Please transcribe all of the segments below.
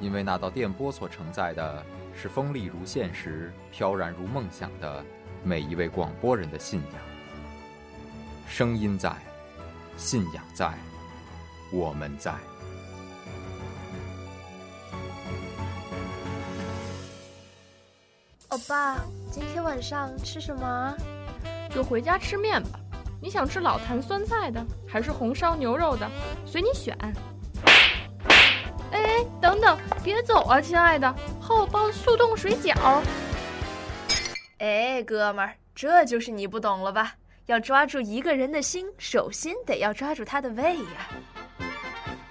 因为那道电波所承载的是锋利如现实、飘然如梦想的每一位广播人的信仰。声音在，信仰在，我们在。欧巴，今天晚上吃什么？就回家吃面吧。你想吃老坛酸菜的，还是红烧牛肉的？随你选。哎，等等，别走啊，亲爱的，厚包速冻水饺。哎，哥们儿，这就是你不懂了吧？要抓住一个人的心，首先得要抓住他的胃呀。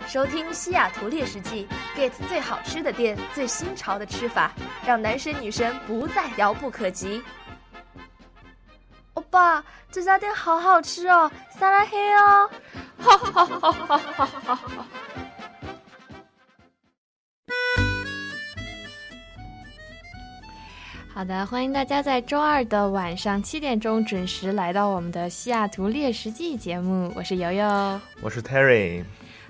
收听《西雅图猎食记》，get 最好吃的店，最新潮的吃法，让男神女神不再遥不可及。欧巴，这家店好好吃哦，撒拉黑哦！哈哈哈哈哈哈哈哈！好的，欢迎大家在周二的晚上七点钟准时来到我们的西雅图猎食记节目。我是游游，我是 Terry。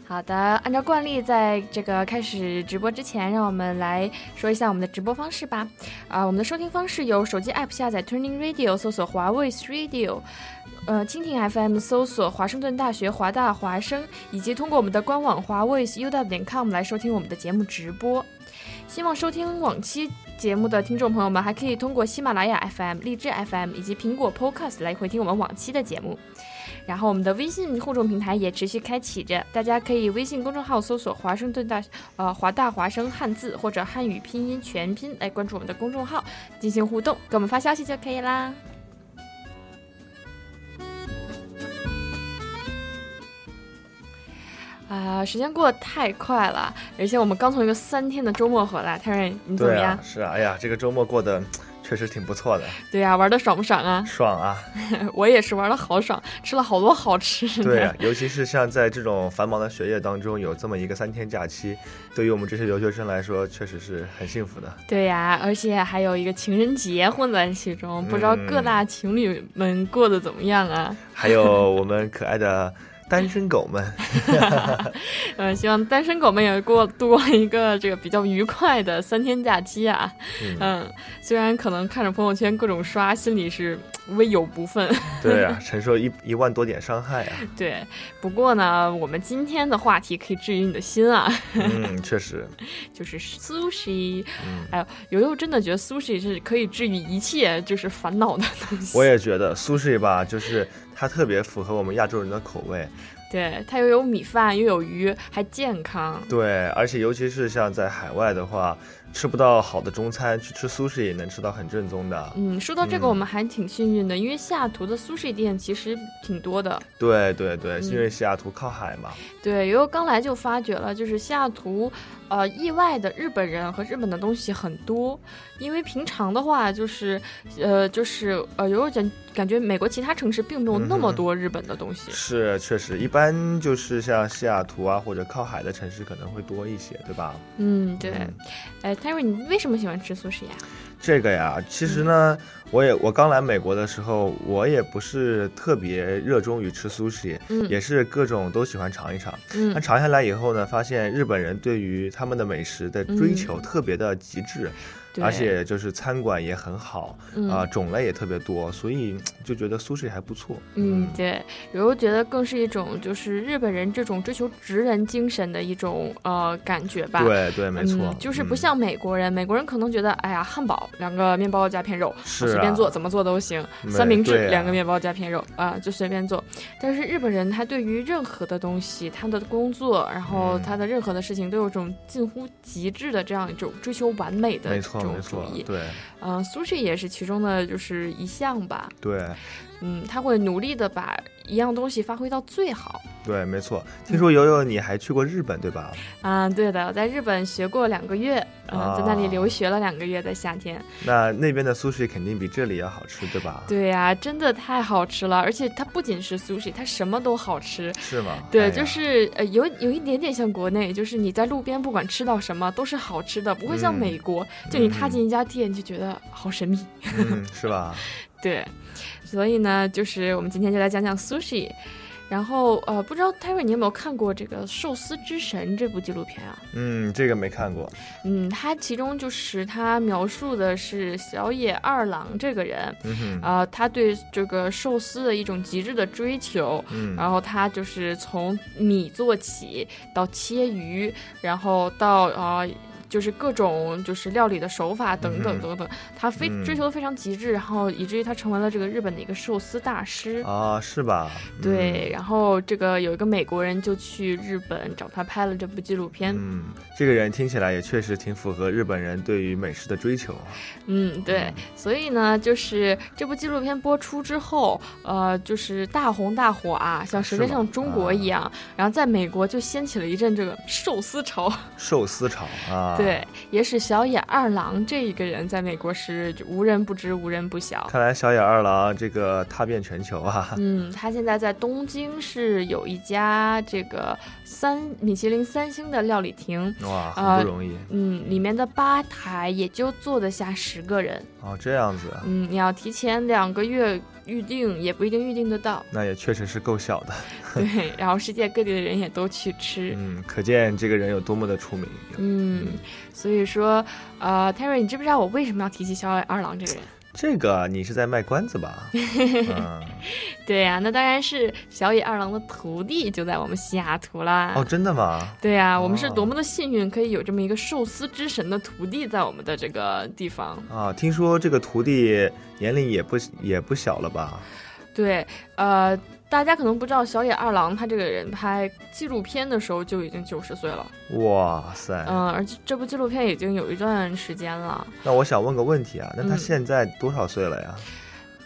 好的，按照惯例，在这个开始直播之前，让我们来说一下我们的直播方式吧。啊，我们的收听方式有手机 App 下载 Turning Radio，搜索华为 Radio，呃，蜻蜓 FM 搜索华盛顿大学华大华声，以及通过我们的官网华为 U W 点 com 来收听我们的节目直播。希望收听往期节目的听众朋友们，还可以通过喜马拉雅 FM、荔枝 FM 以及苹果 Podcast 来回听我们往期的节目。然后我们的微信互动平台也持续开启着，大家可以微信公众号搜索“华盛顿大呃华大华声汉字”或者汉语拼音全拼来关注我们的公众号进行互动，给我们发消息就可以啦。啊，时间过得太快了，而且我们刚从一个三天的周末回来，泰瑞，你怎么样？是啊，哎呀，这个周末过得确实挺不错的。对呀，玩的爽不爽啊？爽啊！我也是玩的好爽，吃了好多好吃的。对呀，尤其是像在这种繁忙的学业当中，有这么一个三天假期，对于我们这些留学生来说，确实是很幸福的。对呀，而且还有一个情人节混在其中，不知道各大情侣们过得怎么样啊？还有我们可爱的。单身狗们，嗯，希望单身狗们也过度过一个这个比较愉快的三天假期啊。嗯，虽然可能看着朋友圈各种刷，心里是微有不忿。对啊，承受一一万多点伤害啊。对，不过呢，我们今天的话题可以治愈你的心啊。嗯，确实，就是 sushi。哎呦，悠悠真的觉得 sushi 是可以治愈一切就是烦恼的东西。我也觉得 sushi 吧，就是。它特别符合我们亚洲人的口味，对，它又有米饭又有鱼，还健康。对，而且尤其是像在海外的话。吃不到好的中餐，去吃苏式也能吃到很正宗的。嗯，说到这个，我们还挺幸运的，因为西雅图的苏式店其实挺多的。对对对，因为西雅图靠海嘛。对，因为刚来就发觉了，就是西雅图，呃，意外的日本人和日本的东西很多。因为平常的话，就是，呃，就是呃，有点感觉美国其他城市并没有那么多日本的东西。是，确实，一般就是像西雅图啊或者靠海的城市可能会多一些，对吧？嗯，对。哎。Terry，你为什么喜欢吃素食呀？这个呀，其实呢，我也我刚来美国的时候，我也不是特别热衷于吃 sushi，嗯。也是各种都喜欢尝一尝。那嗯尝下来以后呢，发现日本人对于他们的美食的追求特别的极致，而且就是餐馆也很好啊、嗯种类也特别多，所以就觉得 sushi 还不错。嗯，对，有时候觉得更是一种就是日本人这种追求职人精神的一种呃感觉吧。对对，没错，嗯，就是不嗯像美国人，美国人可能觉得，哎呀，汉堡两个面包加片肉，是我随便啊做怎么做都行。三明治啊两个面包加片肉啊，就随便做。但是日本人他对于任何的东西，他的工作，然后嗯他的任何的事情，都有种近乎极致的这样一种追求完美的没这种主义。，对嗯、sushi 也是其中的就是一项吧。对嗯，他会努力的把一样东西发挥到最好。对，没错。听说悠悠你还去过日本对吧？啊、对的，我在日本学过两个月，嗯、在那里啊留学了两个月，在夏天。那那边的 sushi 肯定比这里要好吃对吧？对呀、真的太好吃了，而且它不仅是 sushi，它什么都好吃。是吗？对，哎就是呃，有有一点点像国内，就是你在路边不管吃到什么都是好吃的，不会像嗯美国，就你踏嗯进一家店就觉得好神秘。嗯，是吧？对，所以呢，就是我们今天就来讲讲 sushi。然后呃，不知道 Terry 你有没有看过这个《寿司之神》这部纪录片啊？嗯，这个没看过。嗯，它其中就是它描述的是小野二郎这个人，嗯他对这个寿司的一种极致的追求，嗯，然后他就是从米做起，到切鱼，然后到啊、就是各种就是料理的手法等等等等，他非嗯追求的非常极致，然后以至于他成为了这个日本的一个寿司大师。啊，是吧？对，然后这个有一个美国人就去日本找他拍了这部纪录片。嗯，这个人听起来也确实挺符合日本人对于美食的追求啊。嗯，对，所以呢，就是这部纪录片播出之后，呃，就是大红大火啊，像《舌尖上的中国》一样，然后在美国就掀起了一阵这个寿司潮。寿司潮啊，，对，也使小野二郎这一个人在美国是就无人不知、无人不晓。看来小野二郎这个踏遍全球啊。嗯，他现在在东京是有一家这个三米其林三星的料理厅，哇，啊很不容易、嗯，里面的吧台也就坐得下十个人。哦，这样子，啊，嗯，你要提前两个月预定，也不一定预定得到。那也确实是够小的。对，然后世界各地的人也都去吃。嗯，可见这个人有多么的出名。嗯，所以说，呃，Terry，你知不知道我为什么要提起小野二郎这个人？这个你是在卖关子吧？嗯，对呀、那当然是小野二郎的徒弟就在我们西雅图啦。哦，真的吗？对呀、我们是哦多么的幸运，可以有这么一个寿司之神的徒弟在我们的这个地方。啊，听说这个徒弟年龄也不也不小了吧？对，呃，大家可能不知道，小野二郎他这个人拍纪录片的时候就已经九十岁了。哇塞！嗯、而且这部纪录片已经有一段时间了。那我想问个问题啊，那他嗯现在多少岁了呀？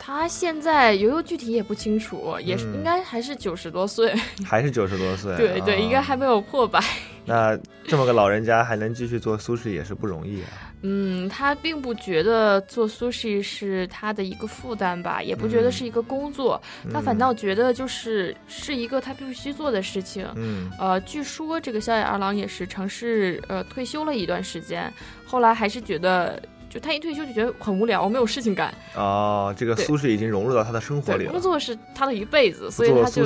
他现在悠悠具体也不清楚，也是、嗯应该还是九十多岁。还是九十多岁？对对，啊应该还没有破百。那这么个老人家还能继续做 sushi 也是不容易啊。嗯，他并不觉得做 sushi 是他的一个负担吧，也不觉得嗯是一个工作，他反倒觉得就是是一个他必须做的事情。嗯呃，据说这个小野二郎也是尝试呃退休了一段时间，后来还是觉得，就他一退休就觉得很无聊，没有事情干。哦，这个对 sushi 已经融入到他的生活里，了。工作是他的一辈子，所以他就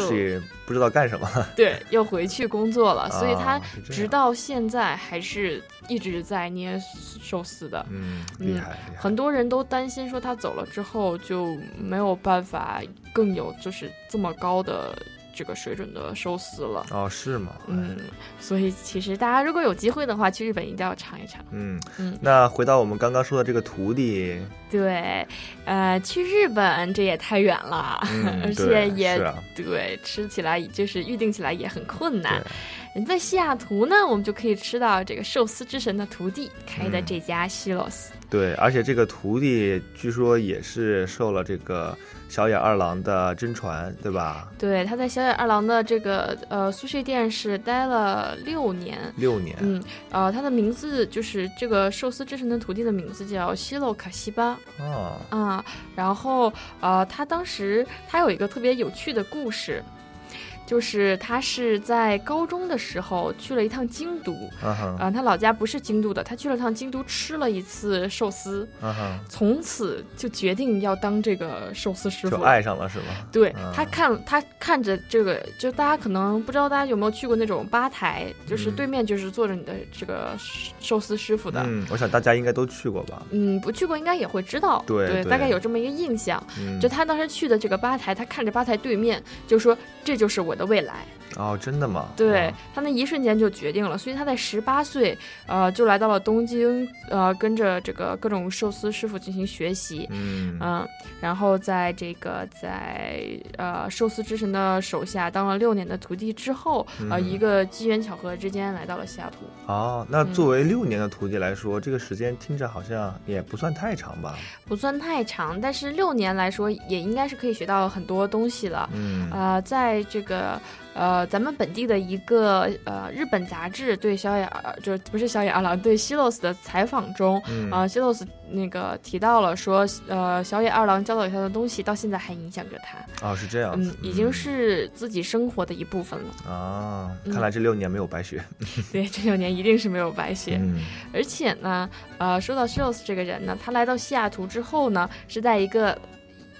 不知道干什么 了。对又回去工作了，所以他直到现在还是一直在捏寿司的。嗯，厉害厉害。很多人都担心说他走了之后就没有办法更有就是这么高的这个水准的寿司了。哦，是吗？嗯，所以其实大家如果有机会的话，去日本一定要尝一尝。嗯嗯那回到我们刚刚说的这个徒弟，对，呃，去日本这也太远了，嗯 而且也对吃起来就是预定起来也很困难在西雅图呢，我们就可以吃到这个寿司之神的徒弟开的嗯这家西罗斯。对，而且这个徒弟据说也是受了这个小野二郎的真传，对吧？对，他在小野二郎的这个呃苏式店是待了六年。六年，嗯，呃，他的名字就是这个寿司之神的徒弟的名字叫西洛卡西巴啊，啊。然后呃，他当时他有一个特别有趣的故事，就是他是在高中的时候去了一趟京都，啊哈，啊、他老家不是京都的，他去了趟京都吃了一次寿司，啊哈，从此就决定要当这个寿司师傅。就爱上了是吗？对啊他看他看着这个，就大家可能不知道大家有没有去过那种吧台，就是嗯对面就是坐着你的这个寿司师傅的。嗯，我想大家应该都去过吧？嗯，不去过应该也会知道，对对大概有这么一个印象。嗯，就他当时去的这个吧台，他看着吧台对面，就说这就是我的的未来。哦，真的吗？对他那一瞬间就决定了，所以他在十八岁，呃，就来到了东京，呃，跟着这个各种寿司师傅进行学习。嗯嗯，然后在这个在呃寿司之神的手下当了六年的徒弟之后，呃，嗯一个机缘巧合之间来到了西雅图。哦，那嗯作为六年的徒弟来说，这个时间听着好像也不算太长吧？不算太长，但是六年来说也应该是可以学到很多东西了。嗯呃，在这个呃咱们本地的一个呃日本杂志对小野二就不是小野二郎对希洛斯的采访中，嗯啊、希洛斯那个提到了说，呃，小野二郎教导他的东西到现在还影响着他，哦，是这样子嗯，，已经是自己生活的一部分了。啊，嗯看来这六年没有白学。对，这六年一定是没有白学。嗯而且呢，呃，说到 Shields 这个人呢，他来到西雅图之后呢，是在一个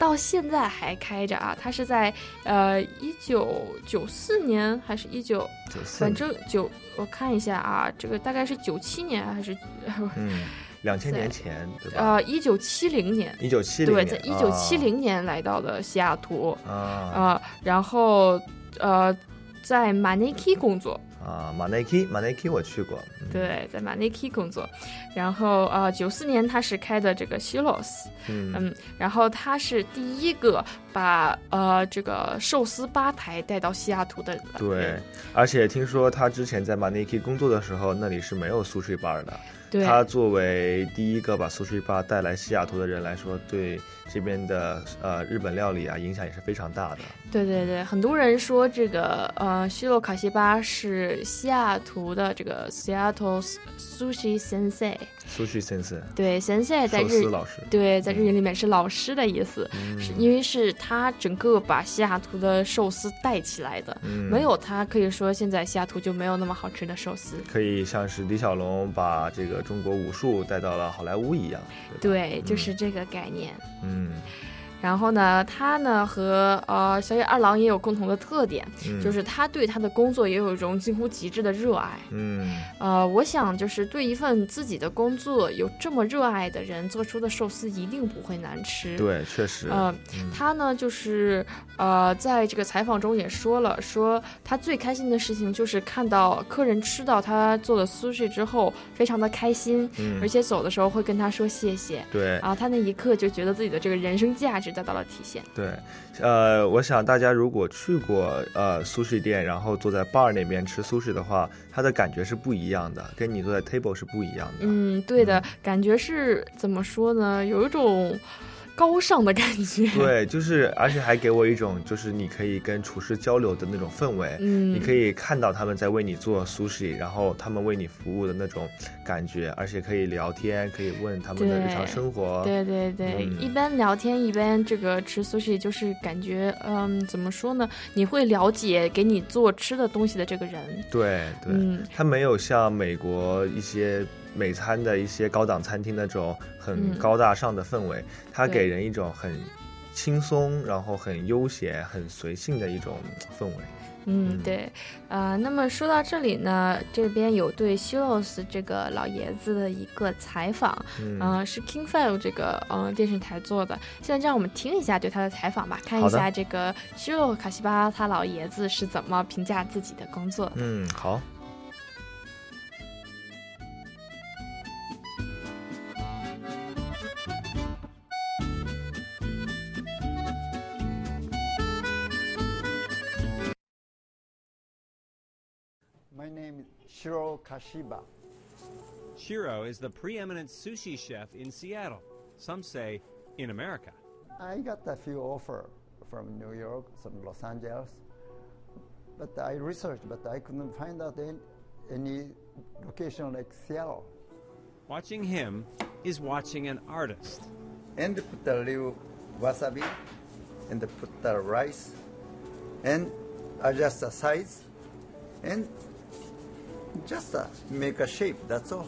到现在还开着啊，他是在呃一九九四年还是一九，九四反正九我看一下啊，这个大概是九七年还是 嗯，两千年前对吧？呃一九七零年。一九七零对，年，在一九七零年来到了西雅图，啊。然后呃，在 Maneki 工作，啊，马内基，马内基我去过。嗯，对，在 Maneki 工作，然后呃，九四年他是开的这个 Shilos，嗯嗯，然后他是第一个把呃这个寿司吧台带到西雅图的人。对，而且听说他之前在马内基工作的时候，那里是没有 sushi bar 的。对，他作为第一个把 sushi bar 带来西雅图的人来说，对这边的呃日本料理啊影响也是非常大的。对对对，很多人说这个呃西洛卡西巴是西雅图的这个 Seattle Sushi Sensei，sushi sense 对，Sensei 在寿日司老师，对在日语里面是老师的意思，是因为是他整个把西雅图的寿司带起来的。嗯没有他，可以说现在西雅图就没有那么好吃的寿司。可以像是李小龙把这个中国武术带到了好莱坞一样。对，对，就是这个概念。嗯然后呢，他呢和呃小野二郎也有共同的特点，嗯，就是他对他的工作也有一种近乎极致的热爱。嗯呃，我想就是对一份自己的工作有这么热爱的人做出的寿司一定不会难吃。。对，确实。呃，嗯他呢，就是呃，在这个采访中也说了，说他最开心的事情就是看到客人吃到他做的 sushi 之后，非常的开心，嗯而且走的时候会跟他说谢谢。对啊，他那一刻就觉得自己的这个人生价值得到了体现。对，呃，我想大家如果去过呃苏式店，然后坐在 bar 那边吃苏式的话，它的感觉是不一样的，跟你坐在 table 是不一样的。嗯，对的，感觉是怎么说呢？有一种高尚的感觉。对，就是，而且还给我一种就是你可以跟厨师交流的那种氛围。嗯，你可以看到他们在为你做苏式，然后他们为你服务的那种感觉，而且可以聊天，可以问他们的日常生活。对对对，嗯一边聊天一边这个吃 sushi，就是感觉，嗯，怎么说呢？你会了解给你做吃的东西的这个人。对对，嗯它没有像美国一些美餐的一些高档餐厅那种很嗯高大上的氛围，它给人一种很轻松，然后很悠闲、很随性的一种氛围。嗯，嗯对，呃，那么说到这里呢，这边有对 Shilos 这个老爷子的一个采访，嗯，呃，是 King Five 这个呃电视台做的。现在让我们听一下对他的采访吧，看一下这个 Shiro 卡西巴他老爷子是怎么评价自己的工作的。嗯，好。Shiro Kashiba. Shiro is the preeminent sushi chef in Seattle. Some say in America. I got a few offers from New York, some Los Angeles, but I researched, but I couldn't find out any, any location like Seattle. Watching him is watching an artist. And put a little wasabi, and put the rice, and adjust the size and just uh, make a shape. That's all.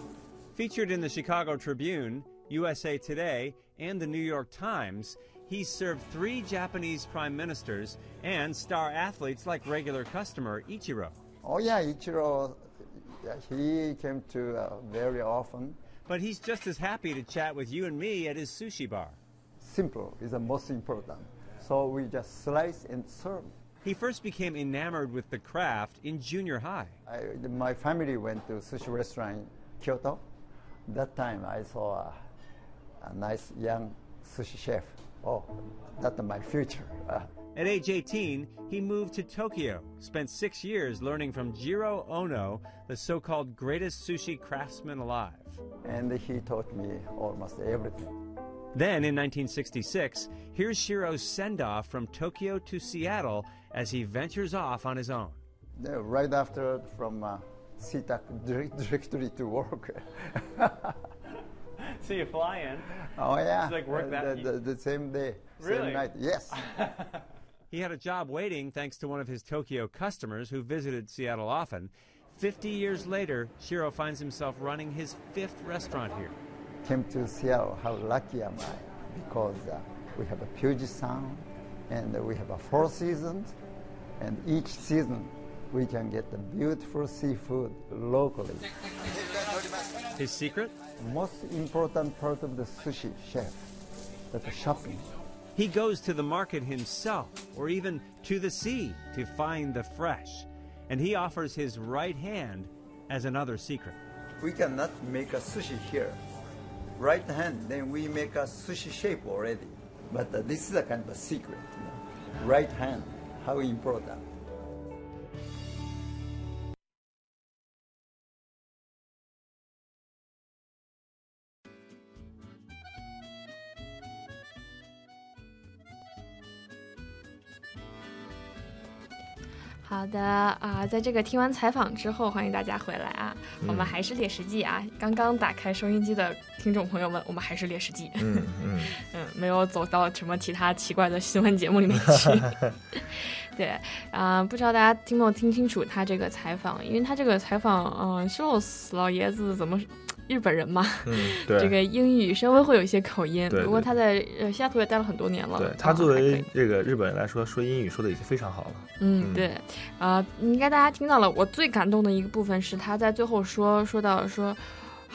Featured in the Chicago Tribune, USA Today, and the New York Times, he served three Japanese prime ministers and star athletes like regular customer Ichiro. Oh yeah, Ichiro, he came to uh, very often. But he's just as happy to chat with you and me at his sushi bar. Simple is the most important. So we just slice and serve. He first became enamored with the craft in junior high. I, my family went to sushi restaurant in Kyoto. That time I saw a, a nice young sushi chef. Oh, that's my future. Uh, At age 18, he moved to Tokyo, spent six years learning from Jiro Ono, the so called greatest sushi craftsman alive. and he taught me almost everything. Then in 1966, here's Shiro's send off from Tokyo to Seattle as he ventures off on his own. Right after from uh, SeaTac direct, directly to work. So you fly in. oh yeah, It's like work Uh, that- the, the, the same day, Really? same night. Yes. He had a job waiting thanks to one of his Tokyo customers who visited Seattle often. 50 years later, Shiro finds himself running his fifth restaurant here. Came to Seattle. How lucky am I? Because uh, we have a Puget Sound, and we have a four seasons, and each season we can get the beautiful seafood locally. His secret? Most important part of the sushi chef, that's the shopping. He goes to the market himself, or even to the sea, to find the fresh. And he offers his right hand as another secret. We cannot make a sushi here. Right hand, then we make a sushi shape already. But uh, this is a kind of a secret. You know? Right hand, how important. 好的啊，在这个听完采访之后，欢迎大家回来啊！我们还是猎食记啊，刚刚打开收音机的听众朋友们，我们还是猎食记，嗯嗯，嗯，没有走到什么其他奇怪的新闻节目里面去。对啊、不知道大家听没有听清楚他这个采访，因为他这个采访，嗯、修罗斯老爷子怎么日本人嘛，嗯，对，这个英语稍微会有一些口音，不过他在呃西雅图也待了很多年了，对他作为这个日本人来说，说英语说的已经非常好了。嗯，嗯对，啊、应该大家听到了。我最感动的一个部分是他在最后说说到说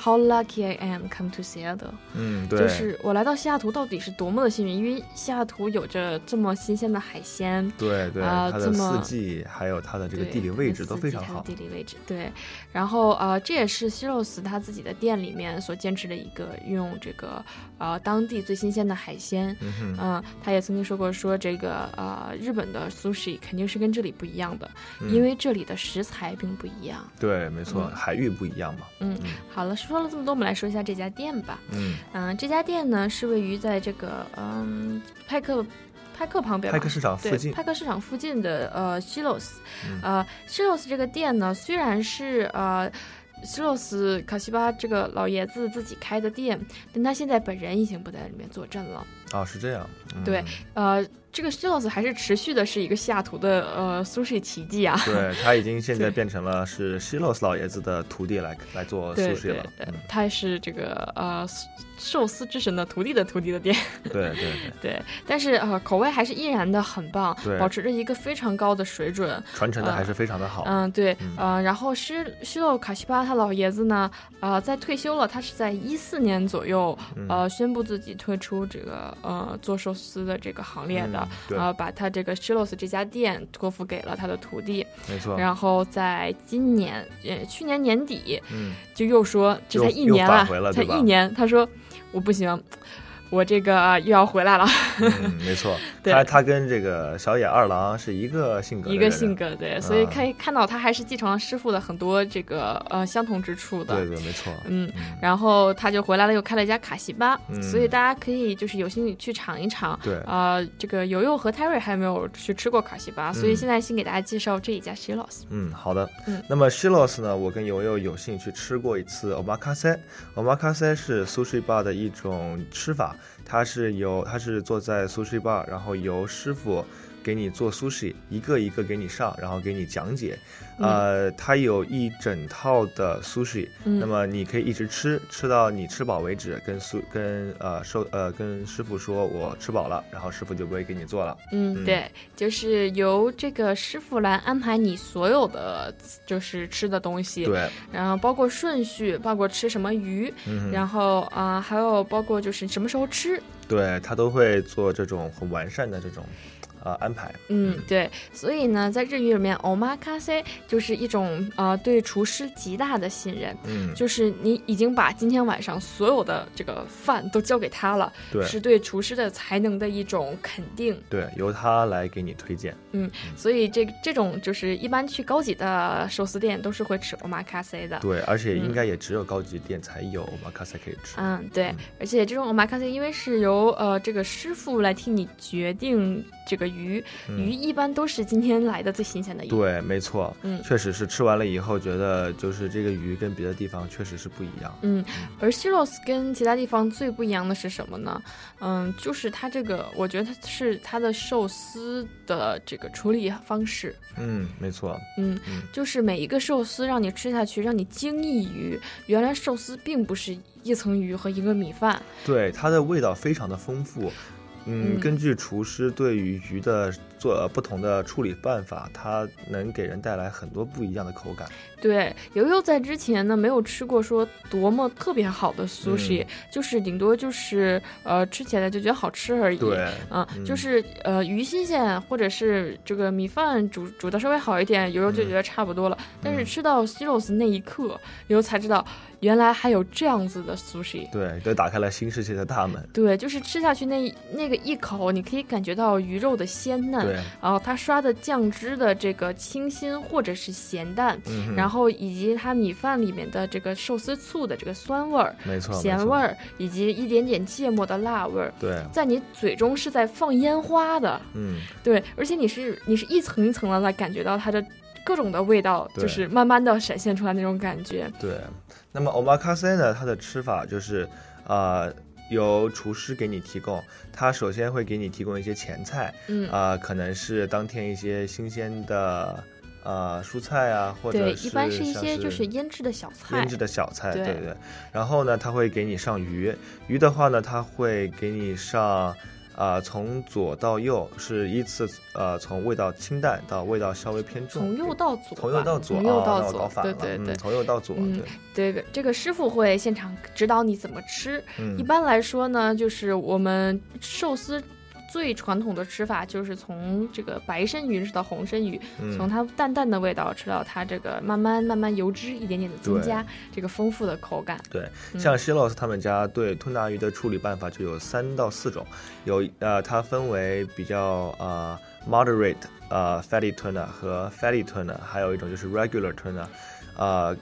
，How lucky I am come to Seattle，嗯，对，就是我来到西雅图到底是多么的幸运，因为西雅图有着这么新鲜的海鲜，对对，啊它的这么四季还有它的这个地理位置都非常好。地理位置对，然后呃，这也是西肉斯他自己的店里面所坚持的一个用这个呃当地最新鲜的海鲜。嗯他也曾经说过，说这个呃，日本的 sushi 肯定是跟这里不一样的，嗯因为这里的食材并不一样。对，没错，嗯海域不一样嘛。嗯，好了，说了这么多，我们来说一下这家店吧。嗯，嗯、这家店呢是位于在这个嗯派克派克旁边，派克市场附近。派克市场附近的呃西洛斯，嗯呃西洛斯这个店呢虽然是呃。西洛斯卡西巴这个老爷子自己开的店，但他现在本人已经不在里面坐镇了。哦，是这样。嗯对呃，这个 Stills 还是持续的是一个西雅图的呃 sushi 奇迹啊。对，他已经 现在变成了是 Stills 老爷子的徒弟来来做对 sushi 对了。对嗯，他是这个呃寿司之神的徒弟的徒弟的店。对对对，对，但是呃口味还是依然的很棒，对保持着一个非常高的水准。传承的还是非常的好。嗯，对，嗯呃，然后施施洛卡西巴他老爷子呢，呃，在退休了，他是在一四年左右，嗯呃，宣布自己退出这个呃做寿司的这个行列的呃，把他这个施洛斯这家店托付给了他的徒弟，没错。然后在今年，呃，去年年底嗯，就又说这才一年了，才一年，他说我不行，我这个又要回来了。嗯，没错。对他他跟这个小野二郎是一个性格一个性格，对，所以啊可以看到他还是继承了师傅的很多这个呃相同之处的。对对，没错。嗯，然后他就回来了，又开了一家卡西巴，嗯所以大家可以就是有兴趣去尝一尝。对呃，这个尤尤和泰瑞还没有去吃过卡西巴，所以嗯现在先给大家介绍这一家 Shilos。嗯，好的。嗯那么 Shilos 呢，我跟尤尤有幸去吃过一次 omakase。omakase 是 sushi bar 的一种吃法，他是由他是坐在 sushi bar，然后由师傅给你做 sushi，一个一个给你上，然后给你讲解。呃，它有一整套的 sushi，、嗯那么你可以一直吃，吃到你吃饱为止。跟苏跟呃收呃跟师傅说我吃饱了，然后师傅就不会给你做了。嗯，对，就是由这个师傅来安排你所有的就是吃的东西，对，然后包括顺序，包括吃什么鱼，嗯然后啊、还有包括就是什么时候吃，对他都会做这种很完善的这种呃安排。嗯，对，所以呢，在日语里面，omakase 就是一种呃对厨师极大的信任，嗯，就是你已经把今天晚上所有的这个饭都交给他了，对是对厨师的才能的一种肯定。对，由他来给你推荐。嗯，所以这这种就是一般去高级的寿司店都是会吃 omakase 的。对，而且应嗯该也只有高级店才有 omakase 可以吃。嗯，对，而且这种 omakase 因为是由呃这个师傅来替你决定这个鱼，嗯鱼一般都是今天来的最新鲜的鱼。对，没错，嗯确实是吃完了以后觉得就是这个鱼跟别的地方确实是不一样。嗯，而 Shiros 跟其他地方最不一样的是什么呢？嗯，就是它这个，我觉得它是它的寿司的这个处理方式。嗯，没错。嗯，就是每一个寿司让你吃下去，让你惊异于原来寿司并不是一层鱼和一个米饭。对，它的味道非常的丰富。嗯，嗯。根据厨师对于鱼的做呃不同的处理办法，它能给人带来很多不一样的口感。对，悠悠在之前呢没有吃过说多么特别好的 sushi，、就是顶多就是呃吃起来就觉得好吃而已。对嗯，嗯就是呃鱼新鲜，或者是这个米饭煮煮的稍微好一点，悠悠就觉得差不多了。但是吃到 Siros 那一刻，悠悠才知道原来还有这样子的 sushi。对，都打开了新世界的大门。对，就是吃下去那那个一口，你可以感觉到鱼肉的鲜嫩，对然后它刷的酱汁的这个清新或者是咸淡，嗯然后以及它米饭里面的这个寿司醋的这个酸味儿、没错咸味儿，以及一点点芥末的辣味儿，对在你嘴中是在放烟花的，嗯，对，而且你是你是一层一层的来感觉到它的各种的味道，就是慢慢的闪现出来那种感觉。对。那么 omakase 呢，它的吃法就是呃。由厨师给你提供，他首先会给你提供一些前菜，嗯啊、可能是当天一些新鲜的呃蔬菜啊，或者对，是一般是一些就是腌制的小菜，腌制的小菜，对对对。然后呢，他会给你上鱼，鱼的话呢，他会给你上，呃，从左到右是依次，呃，从味道清淡到味道稍微偏重，从右到左，从右到左，从右到左，对对对，从右到左，嗯对，这个这个师傅会现场指导你怎么吃。嗯一般来说呢，就是我们寿司最传统的吃法就是从这个白身鱼吃到红身鱼，嗯从它淡淡的味道吃到它这个慢慢慢慢油脂一点点的增加，这个丰富的口感。对，嗯像 Shilos 他们家对吞拿鱼的处理办法就有三到四种，有呃，它分为比较呃 moderate 呃 fatty tuna 和 fatty tuna，还有一种就是 regular tuna，呃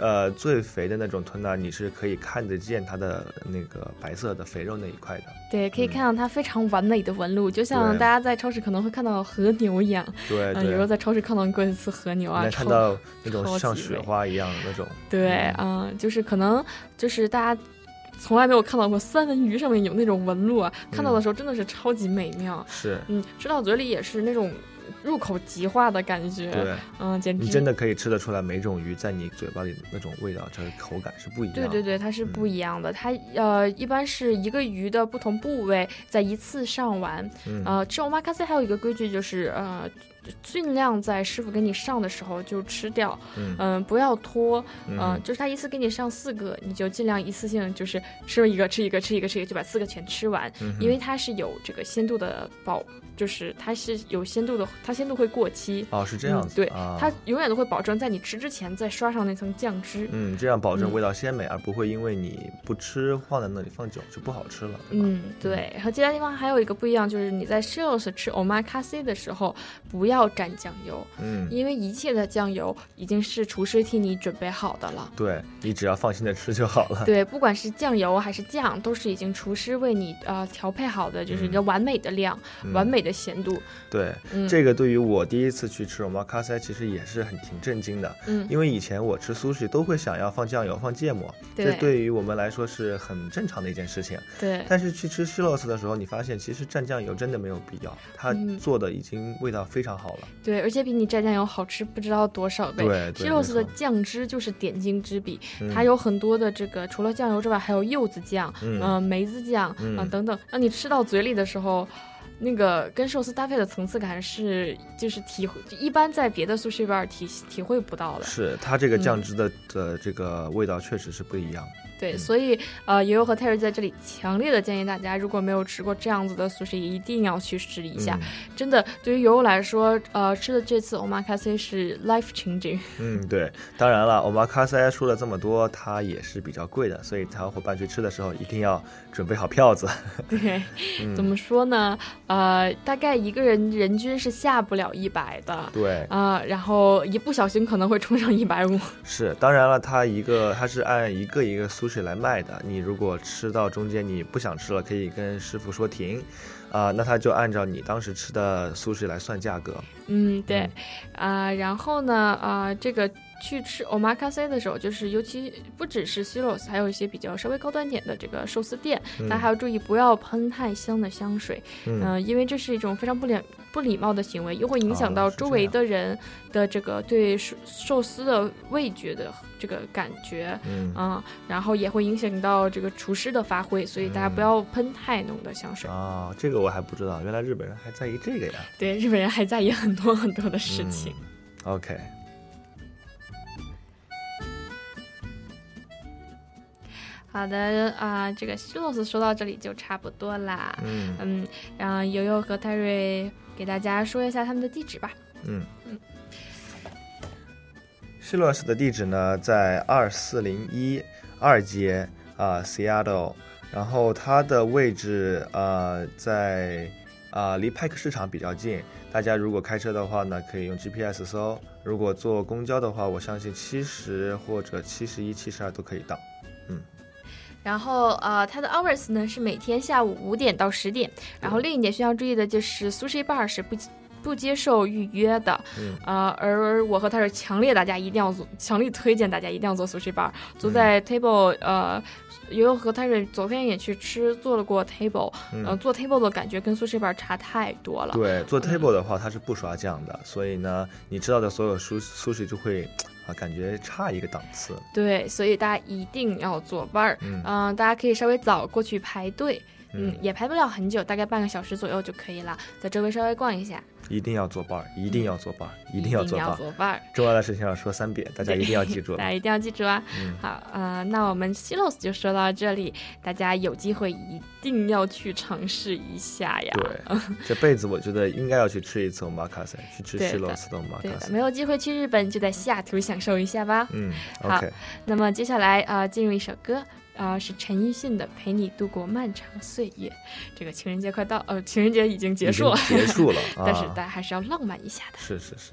呃最肥的那种 tuna 你是可以看得见它的那个白色的肥肉那一块的，对，可以看到它非常完美的纹路，就像大家在超市可能会看到和牛一样。嗯，对对。有时候在超市看到过一次和牛啊，看到那种像雪花一样的那种，对，嗯，就是可能就是大家从来没有看到过三文鱼上面有那种纹路啊，看到的时候真的是超级美妙。是，嗯，吃到嘴里也是那种入口即化的感觉。对，嗯，简直你真的可以吃得出来每种鱼在你嘴巴里的那种味道，这个口感是不一样的。对对对，它是不一样的。它呃，一般是一个鱼的不同部位在一次上完。嗯呃，吃 omakase 还有一个规矩就是呃。尽量在师傅给你上的时候就吃掉，嗯不要拖，嗯呃就是他一次给你上四个，你就尽量一次性就是吃一个吃一个吃一个吃一个，就把四个全吃完，嗯因为它是有这个鲜度的保，就是它是有鲜度的，它鲜度会过期。哦是这样子嗯对，啊它永远都会保证在你吃之前再刷上那层酱汁。嗯，这样保证嗯味道鲜美，而不会因为你不吃放在那里放久就不好吃了。嗯，对。然后其他地方还有一个不一样，就是你在 Shiros 吃 omakase 的时候，不要要蘸酱油，嗯，因为一切的酱油已经是厨师替你准备好的了。对你只要放心的吃就好了。对，不管是酱油还是酱，都是已经厨师为你呃调配好的，就是一个完美的量、嗯完美的咸度。对，嗯这个对于我第一次去吃 omakase 其实也是很挺震惊的，嗯因为以前我吃苏式都会想要放酱油、放芥末，这对对于我们来说是很正常的一件事情。对但是去吃 l o s 的时候，你发现其实蘸酱油真的没有必要，它嗯做的已经味道非常好了。对，而且比你蘸酱油好吃不知道多少倍。西洛斯的酱汁就是点睛之笔，嗯它有很多的这个除了酱油之外，还有柚子酱、嗯呃梅子酱啊、嗯等等，让你吃到嘴里的时候。那个跟寿司搭配的层次感是，就是体会，一般在别的苏式 bar 体体会不到的。是它这个酱嗯汁的、的这个味道确实是不一样。对，所以呃，悠悠和 Terry 在这里强烈的建议大家，如果没有吃过这样子的 sushi，一定要去试一下。嗯真的，对于悠悠来说，呃，吃的这次 omakase 是 life changing。嗯，对，当然了，omakase 说了这么多，它也是比较贵的，所以小伙伴去吃的时候一定要准备好票子。对，嗯怎么说呢？呃，大概一个人人均是下不了一百的。对啊、然后一不小心可能会冲上一百五。是，当然了，它一个它是按一个一个苏式来卖的。你如果吃到中间你不想吃了，可以跟师傅说停，啊、那他就按照你当时吃的苏式来算价格。嗯，对，啊、然后呢，啊、这个去吃 omakase 的时候，就是尤其不只是 silos，还有一些比较稍微高端点的这个寿司店，嗯大家还要注意不要喷太香的香水，嗯呃因为这是一种非常不礼不礼貌的行为，又会影响哦到周围的人的这个对寿寿司的味觉的这个感觉，嗯啊然后也会影响到这个厨师的发挥，所以大家不要喷太浓的香水。啊、这个我还不知道，原来日本人还在意这个呀。对，日本人还在意很多很多的事情。OK，好的啊、这个希洛斯说到这里就差不多啦。嗯嗯，然后悠悠和泰瑞给大家说一下他们的地址吧。嗯嗯。希洛斯的地址呢，在二四零一二街啊、Seattle，然后它的位置呃在啊、离派克市场比较近，大家如果开车的话呢，可以用 GPS 搜；如果坐公交的话，我相信七十或者七十一、七十二都可以到。然后呃，它的 hours 呢是每天下午五点到十点。然后另一点需要注意的就是 sushi bar 是不不接受预约的。嗯呃，而我和他是强烈大家一定要做，强力推荐大家一定要做 sushi bar。坐在 table，、呃，悠悠和泰瑞昨天也去吃，做了过 table，、嗯呃，做 table 的感觉跟 sushi bar 差太多了。对，做 table 的话，它是不刷酱的，所以呢，你知道的所有 sushi 就会啊，感觉差一个档次。对，所以大家一定要作伴儿。嗯嗯、大家可以稍微早过去排队。嗯嗯，也排不了很久，大概半个小时左右就可以了，在周围稍微逛一下。一定要作伴儿，一定要作伴儿，一定要作伴儿。重要的事情要说三遍，大家一定要记住 大。家一定要记住啊！嗯好，呃，那我们 Silos 就说到这里，大家有机会一定要去尝试一下呀。对，这辈子我觉得应该要去吃一次 omakase，去吃对的西罗斯的对的，omakase。没有机会去日本，就在西雅图享受一下吧。嗯好那么接下来啊、呃进入一首歌。啊、是陈奕迅的《陪你度过漫长岁月》。这个情人节快到，呃，情人节已经结束了，结束了 但是啊大家还是要浪漫一下的。是是是。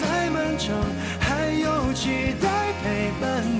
再漫长，还有期待陪伴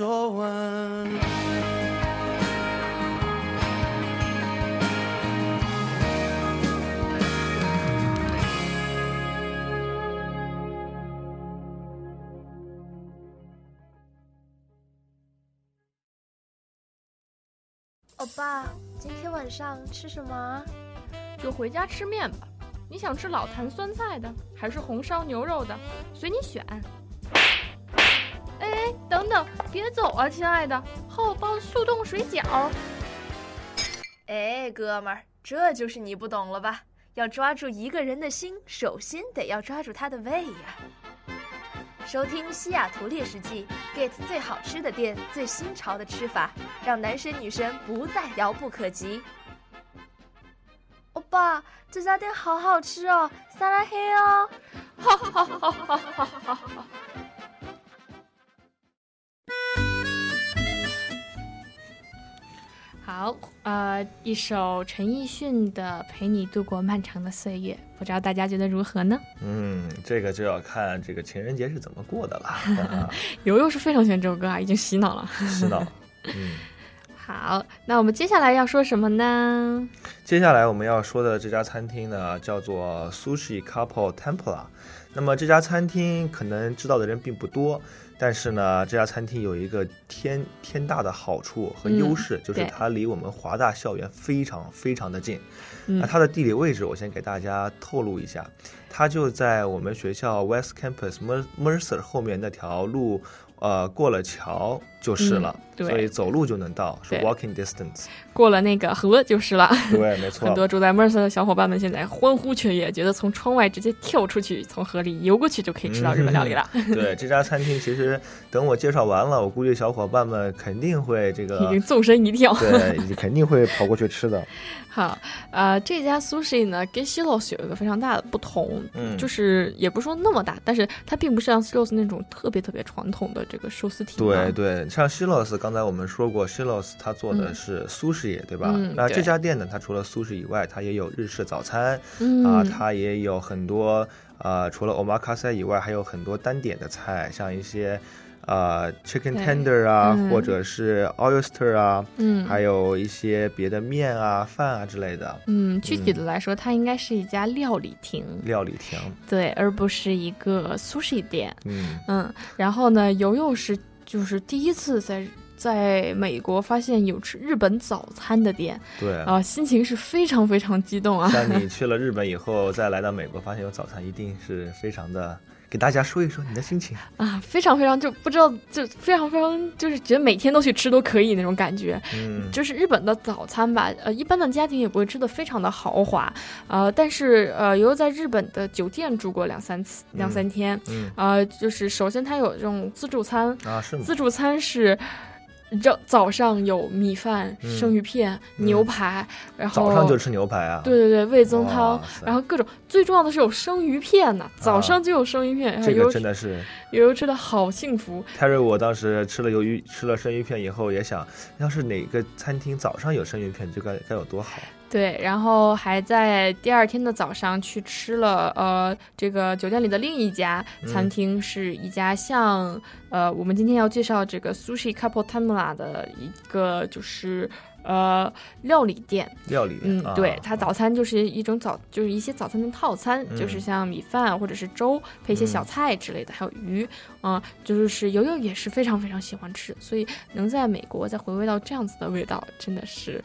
说完。欧巴，今天晚上吃什么啊？就回家吃面吧。你想吃老坛酸菜的，还是红烧牛肉的？随你选。哎，等等，别走啊，亲爱的，厚包速冻水饺。哎，哥们儿，这就是你不懂了吧？要抓住一个人的心，首先得要抓住他的胃呀。收听西雅图猎食记，get 最好吃的店，最新潮的吃法，让男神女神不再遥不可及。欧巴，这家店好好吃哦，撒拉黑哦！哈哈哈哈哈哈哈！好，呃，一首陈奕迅的《陪你度过漫长的岁月》，不知道大家觉得如何呢？嗯，这个就要看这个情人节是怎么过的了。啊悠悠是非常喜欢这首歌啊，已经洗脑了。洗脑。嗯，好，那我们接下来要说什么呢？接下来我们要说的这家餐厅呢，叫做 Sushi Couple Tempura。那么这家餐厅可能知道的人并不多，但是呢，这家餐厅有一个天天大的好处和优势，嗯就是它离我们华大校园非常非常的近。嗯那它的地理位置，我先给大家透露一下，它就在我们学校 West Campus Mer Mercer 后面那条路，呃，过了桥就是了，嗯对所以走路就能到，是 walking distance。过了那个河就是了。对，没错。很多住在 Mercer 的小伙伴们现在欢呼雀跃，觉得从窗外直接跳出去，从河里游过去就可以吃到日本料理了。对这家餐厅，其实等我介绍完了，我估计小伙伴们肯定会这个 已经纵身一跳。对，肯定会跑过去吃的。好，呃，这家 sushi 呢跟 Silos 有一个非常大的不同，嗯就是也不是说那么大，但是它并不是像 Silos 那种特别特别传统的这个寿司亭。对，对，像 Shilos，刚才我们说过，Shilos 它做的嗯。是苏式，对吧？嗯那这家店呢，它除了苏式以外，它也有日式早餐，嗯啊，它也有很多呃，除了 omakase 以外，还有很多单点的菜，像一些呃 chicken tender 啊，嗯。或者是 oyster 啊，嗯。还有一些别的面啊、饭啊之类的嗯，具体的来说，它应该是一家料理厅，料理厅。对，而不是一个 sushi 店。嗯。嗯，然后呢，游游是就是第一次在在美国发现有吃日本早餐的店，对啊、心情是非常非常激动啊。像你 去了日本以后，再来到美国，发现有早餐，一定是非常的。给大家说一说你的心情。啊，非常非常就不知道，就非常非常就是觉得每天都去吃都可以那种感觉。嗯，就是日本的早餐吧，呃，一般的家庭也不会吃的非常的豪华，呃，但是呃，由于在日本的酒店住过两三次、两三天，嗯呃，就是首先它有这种自助餐，啊是吗自助餐是。早早上有米饭、嗯生鱼片、牛排，然后早上就吃牛排啊？对对对，味增汤然后各种，最重要的是有生鱼片呢，早上就有生鱼片，这个真的是悠悠吃的好幸福。泰瑞，我当时吃了鱿鱼，吃了生鱼片以后，也想，要是哪个餐厅早上有生鱼片，就该该有多好。对，然后还在第二天的早上去吃了呃这个酒店里的另一家餐嗯厅，是一家像呃我们今天要介绍这个 Sushi Couple Tamura 的一个就是呃料理店。料理店，嗯，啊对，它早餐就是一种早，就是一些早餐的套餐，就是嗯。像米饭或者是粥配一些小嗯。菜之类的，还有鱼，嗯、就是悠悠也是非常非常喜欢吃，所以能在美国再回味到这样子的味道，真的是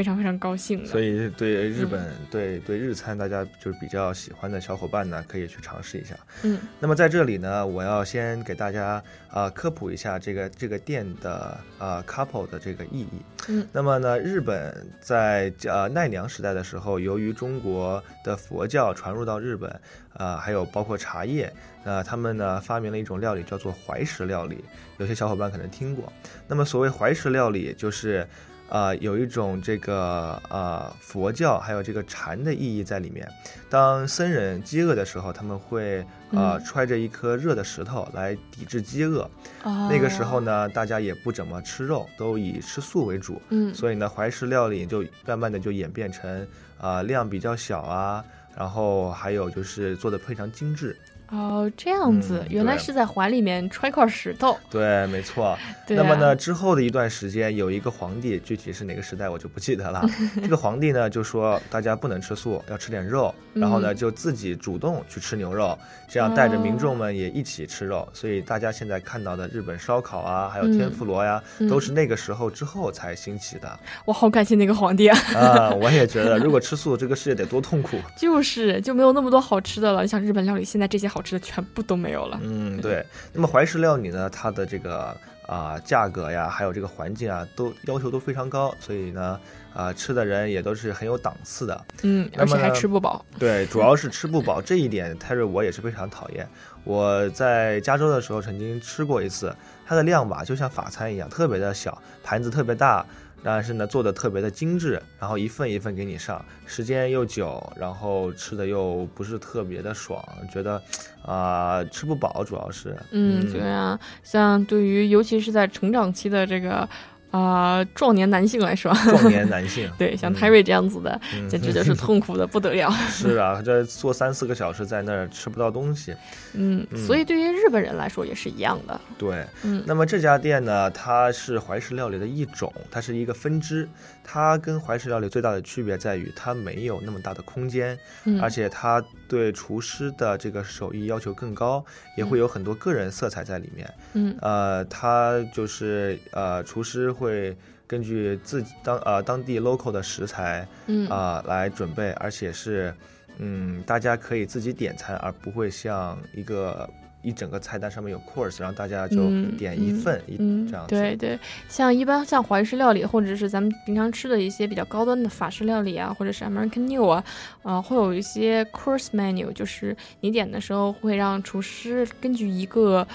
非常非常高兴的。所以对日本、嗯对对日餐，大家就是比较喜欢的小伙伴呢，可以去尝试一下。嗯，那么在这里呢，我要先给大家啊、呃科普一下这个这个店的啊、呃 couple 的这个意义。嗯那么呢，日本在呃奈良时代的时候，由于中国的佛教传入到日本，啊、还有包括茶叶，那他们呢发明了一种料理叫做怀石料理，有些小伙伴可能听过。那么所谓怀石料理，就是呃有一种这个呃佛教还有这个禅的意义在里面。当僧人饥饿的时候，他们会呃嗯揣着一颗热的石头来抵制饥饿。哦那个时候呢，大家也不怎么吃肉，都以吃素为主。嗯所以呢，怀石料理就慢慢的就演变成啊、量比较小啊，然后还有就是做的非常精致。哦，这样子，嗯原来是在怀里面揣块石头。对，没错。对那么呢，啊之后的一段时间，有一个皇帝，具体是哪个时代我就不记得了。这个皇帝呢就说大家不能吃素，要吃点肉，然后呢嗯就自己主动去吃牛肉，这样带着民哦众们也一起吃肉。所以大家现在看到的日本烧烤啊，还有天妇罗呀，嗯都是那个时候之后才兴起的。我好感谢那个皇帝啊！啊，我也觉得，如果吃素，这个世界得多痛苦。就是就没有那么多好吃的了。你想日本料理现在这些好吃的全部都没有了。嗯，对。那么怀石料理呢，它的这个啊、价格呀，还有这个环境啊，都要求都非常高，所以呢，啊、吃的人也都是很有档次的。嗯，而且还吃不饱。对，主要是吃不饱这一点，泰瑞我也是非常讨厌。我在加州的时候曾经吃过一次，它的量吧就像法餐一样，特别的小，盘子特别大，但是呢做的特别的精致，然后一份一份给你上，时间又久，然后吃的又不是特别的爽，觉得啊、吃不饱，主要是。嗯，对啊，像对于尤其是在成长期的这个。啊、壮年男性来说，壮年男性 对，像嗯泰瑞这样子的，嗯简直就是痛苦的不得了。是啊，这坐三四个小时在那儿吃不到东西。嗯，嗯所以对于日本人来说也是一样的。对，嗯那么这家店呢，它是怀石料理的一种，它是一个分支。它跟怀石料理最大的区别在于，它没有那么大的空间，嗯而且它对厨师的这个手艺要求更高，也会有很多个人色彩在里面。嗯呃，他就是呃，厨师会根据自己当呃当地 local 的食材，嗯啊、来准备，而且是嗯，大家可以自己点餐，而不会像一个一整个菜单上面有 course，让大家就嗯点一份、一嗯这样子。对对，像一般像怀石料理，或者是咱们平常吃的一些比较高端的法式料理啊，或者是 American New 啊，啊、会有一些 course menu，就是你点的时候会让厨师根据一个。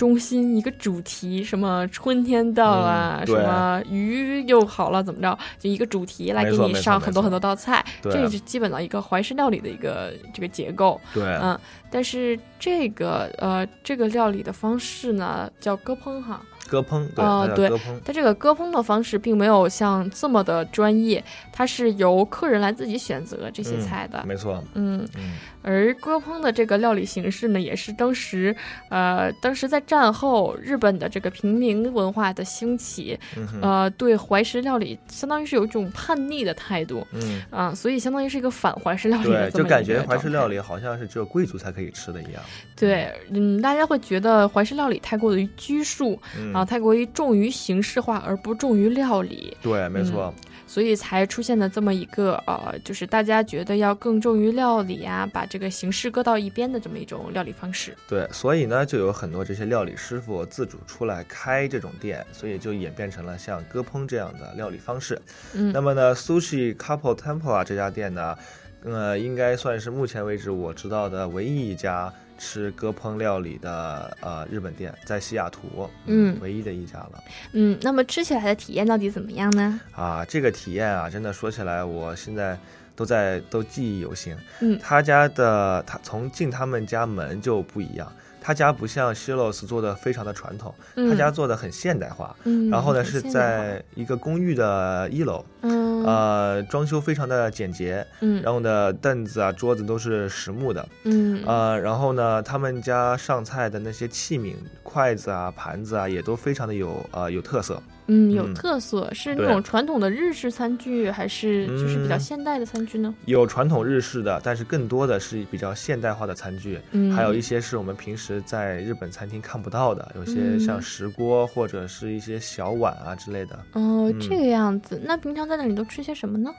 中心一个主题，什么春天到啊，嗯什么鱼又好了，怎么着，就一个主题来给你上很多很多道菜，对。这是基本的一个怀石料理的一个这个结构。对。嗯，但是这个呃这个料理的方式呢叫割烹哈。割烹，啊、对。它这个割烹的方式并没有像这么的专业，它是由客人来自己选择这些嗯菜的。没错，嗯，嗯而割烹的这个料理形式呢，也是当时，呃，当时在战后日本的这个平民文化的兴起，嗯呃，对怀石料理相当于是有一种叛逆的态度，嗯。啊、所以相当于是一个反怀石料理的对，就感觉怀石料理好像是只有贵族才可以吃的一样。对，嗯，大家会觉得怀石料理太过于拘束，嗯啊，太过于重于形式化而不重于料理，对，没错，所以才出现了这么一个呃，就是大家觉得要更重于料理啊，把这个形式搁到一边的这么一种料理方式。对，所以呢，就有很多这些料理师傅自主出来开这种店，所以就演变成了像割烹这样的料理方式。嗯那么呢，Sushi Couple Tempura 这家店呢，呃，应该算是目前为止我知道的唯一一家吃割烹料理的呃日本店，在西雅图，嗯唯一的一家了。嗯，那么吃起来的体验到底怎么样呢？啊，这个体验啊，真的说起来，我现在都在都记忆犹新。嗯他家的他从进他们家门就不一样，他家不像 Shilos 做的非常的传统，他嗯家做的很现代化。嗯然后呢是在一个公寓的一楼，嗯呃，装修非常的简洁，嗯然后呢凳子啊桌子都是实木的，嗯呃，然后呢他们家上菜的那些器皿、筷子啊、盘子啊也都非常的有呃有特色。嗯，有嗯特色，是那种传统的日式餐具，还是就是比较嗯现代的餐具呢？有传统日式的，但是更多的是比较现代化的餐具，嗯还有一些是我们平时在日本餐厅看不到的，有些嗯像石锅或者是一些小碗啊之类的。哦，嗯这个样子。那平常在那里都吃些什么呢？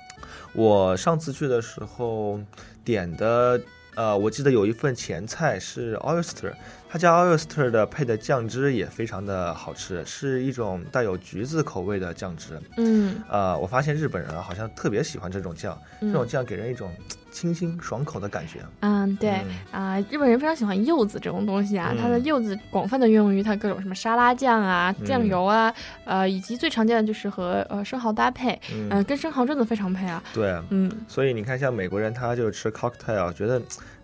我上次去的时候点的，呃，我记得有一份前菜是 oyster，他家 oyster 的配的酱汁也非常的好吃，是一种带有橘子口味的酱汁。嗯呃，我发现日本人啊好像特别喜欢这种酱，这种嗯酱给人一种清新爽口的感觉。嗯，对嗯啊、日本人非常喜欢柚子这种东西啊，它的嗯柚子广泛的用于它各种什么沙拉酱啊、酱嗯油啊，呃，以及最常见的就是和呃生蚝搭配，嗯呃，跟生蚝真的非常配啊。对，嗯所以你看，像美国人他就吃 cocktail，觉得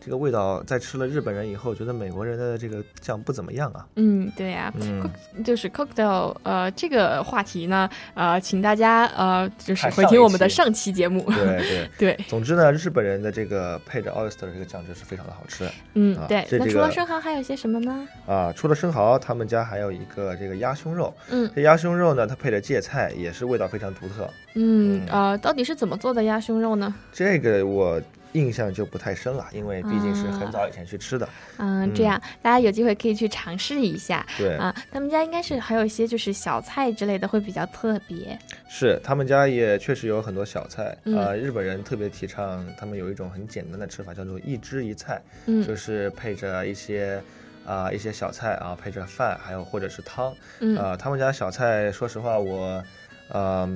这个味道在吃了日本人以后，觉得美国人的这个酱不怎么样啊。嗯，对呀、嗯就是 cocktail，呃，这个话题呢，呃，请大家呃，就是回听我们的上期节目。对对 对，总之呢，日本人的这个配着 oyster 的这个酱汁是非常的好吃。啊，嗯对。这这个那除了生蚝还有些什么呢？啊，除了生蚝，他们家还有一个这个鸭胸肉。嗯这鸭胸肉呢，它配着芥菜，也是味道非常独特。嗯嗯呃，到底是怎么做的鸭胸肉呢？这个我印象就不太深了，因为毕竟是很啊早以前去吃的。嗯，这样大家有机会可以去尝试一下。对啊，他们家应该是还有一些就是小菜之类的会比较特别。是，他们家也确实有很多小菜。嗯呃，日本人特别提倡，他们有一种很简单的吃法，叫做一汁一菜，嗯就是配着一些。啊、一些小菜啊，配着饭，还有或者是汤，嗯呃，他们家小菜，说实话，我，呃，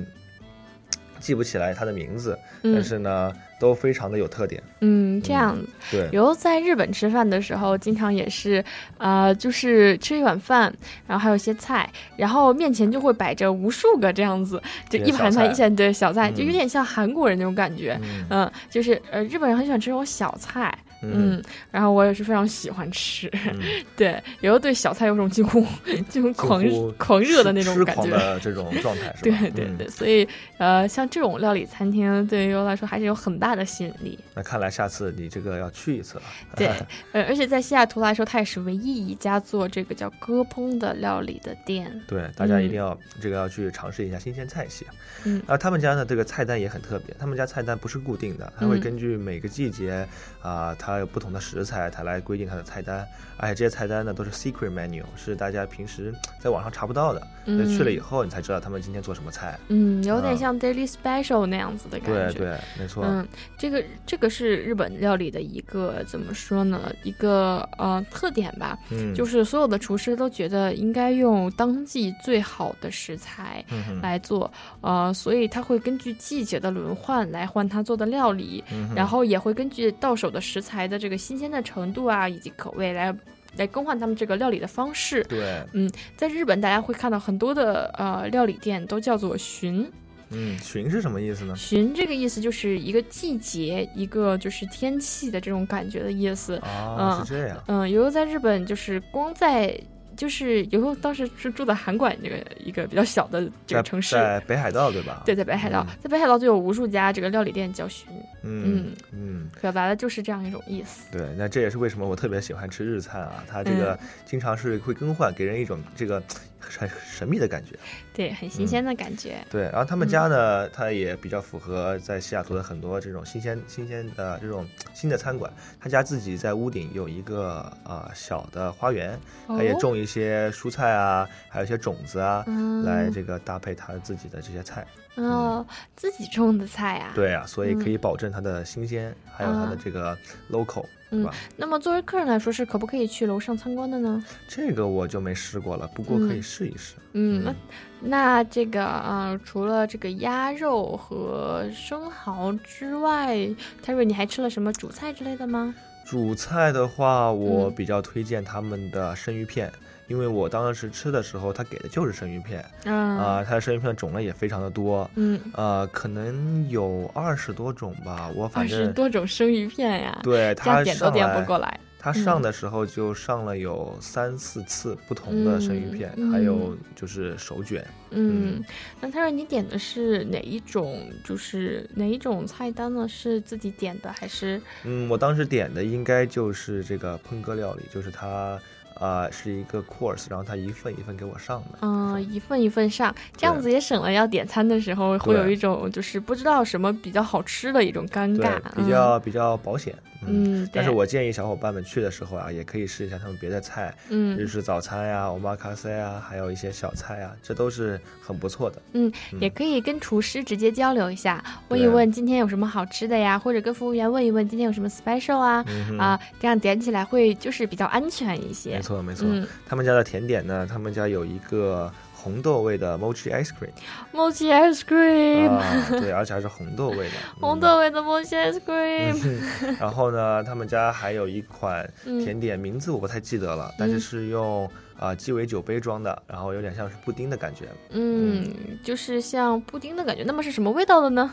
记不起来它的名字，嗯但是呢，都非常的有特点。嗯，这样子。对然后在日本吃饭的时候，经常也是，呃，就是吃一碗饭，然后还有一些菜，然后面前就会摆着无数个这样子，就一盘菜盘一些对小菜，嗯就有点像韩国人那种感觉。嗯嗯，就是呃，日本人很喜欢吃这种小菜。嗯嗯，然后我也是非常喜欢吃，对，有时候对小菜有种几乎 几乎狂热的那种感觉，狂的这种状态，是对吧？对对对，所以呃，像这种料理餐厅对于我来说还是有很大的吸引力。那看来下次你这个要去一次了。对，呃，而且在西雅图来说，它也是唯一一家做这个叫割烹的料理的店。对，大家一嗯定要、这个要去尝试一下新鲜菜系。嗯啊，他们家呢这个菜单也很特别，他们家菜单不是固定的，它会嗯根据每个季节啊、它有不同的食材，它来规定它的菜单。而且这些菜单呢都是 secret menu，是大家平时在网上查不到的，就去了以嗯后你才知道他们今天做什么菜。嗯，有点啊像 Daily Special 那样子的感觉。对对，没错。嗯，这个这个是日本料理的一个怎么说呢？一个呃特点吧，嗯就是所有的厨师都觉得应该用当季最好的食材来做，呃，所以他会根据季节的轮换来换他做的料理，嗯然后也会根据到手的食材的这个新鲜的程度啊以及口味来来更换他们这个料理的方式。对，嗯，在日本大家会看到很多的呃料理店都叫做旬。嗯，旬是什么意思呢？旬这个意思就是一个季节，一个就是天气的这种感觉的意思。啊，是这样。嗯，由于在日本就是光在。就是以后当时是住在函馆这个一个比较小的这个城市，在北海道对吧？对，在北海道，在北海道就有无数家这个料理店叫寻，嗯嗯，表达的就是这样一种意思。对，那这也是为什么我特别喜欢吃日餐啊，它这个经常是会更换，给人一种这个。很神秘的感觉，对，很新鲜的感觉。对，然后他们家呢，它也比较符合在西雅图的很多这种新鲜、新鲜的这种新的餐馆。他家自己在屋顶有一个呃小的花园，他也种一些蔬菜啊，还有一些种子啊，来这个搭配他自己的这些菜。哦，自己种的菜啊？对啊，所以可以保证它的新鲜，还有它的这个 local。嗯，那么作为客人来说，是可不可以去楼上参观的呢？这个我就没试过了，不过可以试一试。嗯，那那这个啊，除了这个鸭肉和生蚝之外，Terry，你还吃了什么主菜之类的吗？主菜的话，我比较推荐他们的生鱼片。因为我当时吃的时候，他给的就是生鱼片，啊，他的生鱼片种类也非常的多，嗯，呃，可能有二十多种吧，我反正二十多种生鱼片呀，对，他点都点不过来。他上的时候就上了有三四次不同的生鱼片，还有就是手卷。嗯，那他让你点的是哪一种？就是哪一种菜单呢？是自己点的还是？嗯，我当时点的应该就是这个烹哥料理，就是他。啊，是一个 course，然后他一份一份给我上的，嗯，一份一份上，这样子也省了要点餐的时候会有一种就是不知道什么比较好吃的一种尴尬，比较比较保险。嗯，但是我建议小伙伴们去的时候啊，也可以试一下他们别的菜，嗯，日式早餐呀、欧玛卡西啊，还有一些小菜啊，这都是很不错的。嗯，也可以跟厨师直接交流一下，问一问今天有什么好吃的呀，或者跟服务员问一问今天有什么 special 啊，啊，这样点起来会就是比较安全一些。没错没错，他们家的甜点呢，他们家有一个。红豆味的 mochi ice cream，mochi ice cream，对，而且还是红豆味的。红豆味的 mochi ice cream。然后呢，他们家还有一款甜点，名字我不太记得了，但是是用啊鸡尾酒杯装的，然后有点像是布丁的感觉。嗯，就是像布丁的感觉。那么是什么味道的呢？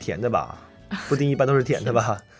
甜的吧，布丁一般都是甜的吧。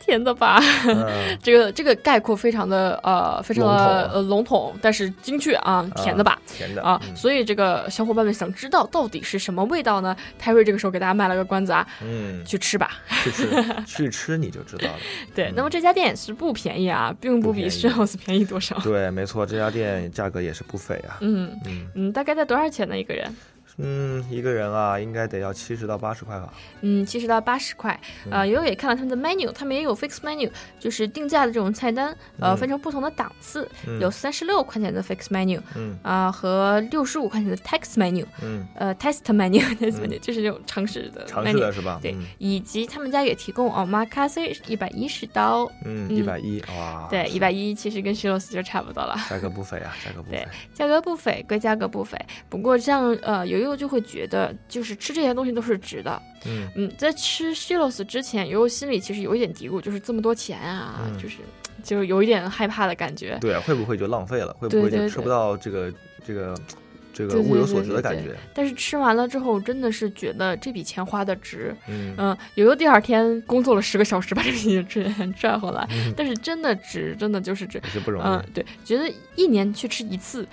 甜的吧，这个这个概括非常的呃非常的呃笼统，但是精确啊，甜的吧，甜的啊，所以这个小伙伴们想知道到底是什么味道呢？泰瑞这个时候给大家卖了个关子啊，嗯，去吃吧，去吃 去吃你就知道了。对，那么这家店也是不便宜啊，并不比 House 便宜多少。对，没错，这家店价格也是不菲啊。嗯嗯嗯，大概在多少钱呢？一个人？嗯，一个人啊，应该得要七十到八十块吧。嗯，七十到八十块。啊，悠悠也看了他们的 menu，他们也有 fixed menu，就是定价的这种菜单，呃，分成不同的档次，有三十六块钱的 fixed menu，嗯。啊，和六十五块钱的 text menu，嗯，呃，test menu，test menu 就是这种尝试的，尝试的是吧？对，以及他们家也提供哦，omakase 一百一十刀，嗯，一百一，哇，对，一百一其实跟徐老师就差不多了，价格不菲啊，价格不菲，价格不菲归价格不菲，不过像呃悠悠就会觉得，就是吃这些东西都是值的，嗯嗯，在吃 shilos 之前，悠悠心里其实有一点嘀咕，就是这么多钱啊，就是就有一点害怕的感觉，对，会不会就浪费了？会不会就吃不到这个这个？这个物有所值的感觉，但是吃完了之后，真的是觉得这笔钱花的值。嗯嗯，有的第二天工作了十个小时把这笔钱赚 回来，但是真的值，真的就是值，是不容易。嗯，对，觉得一年去吃一次，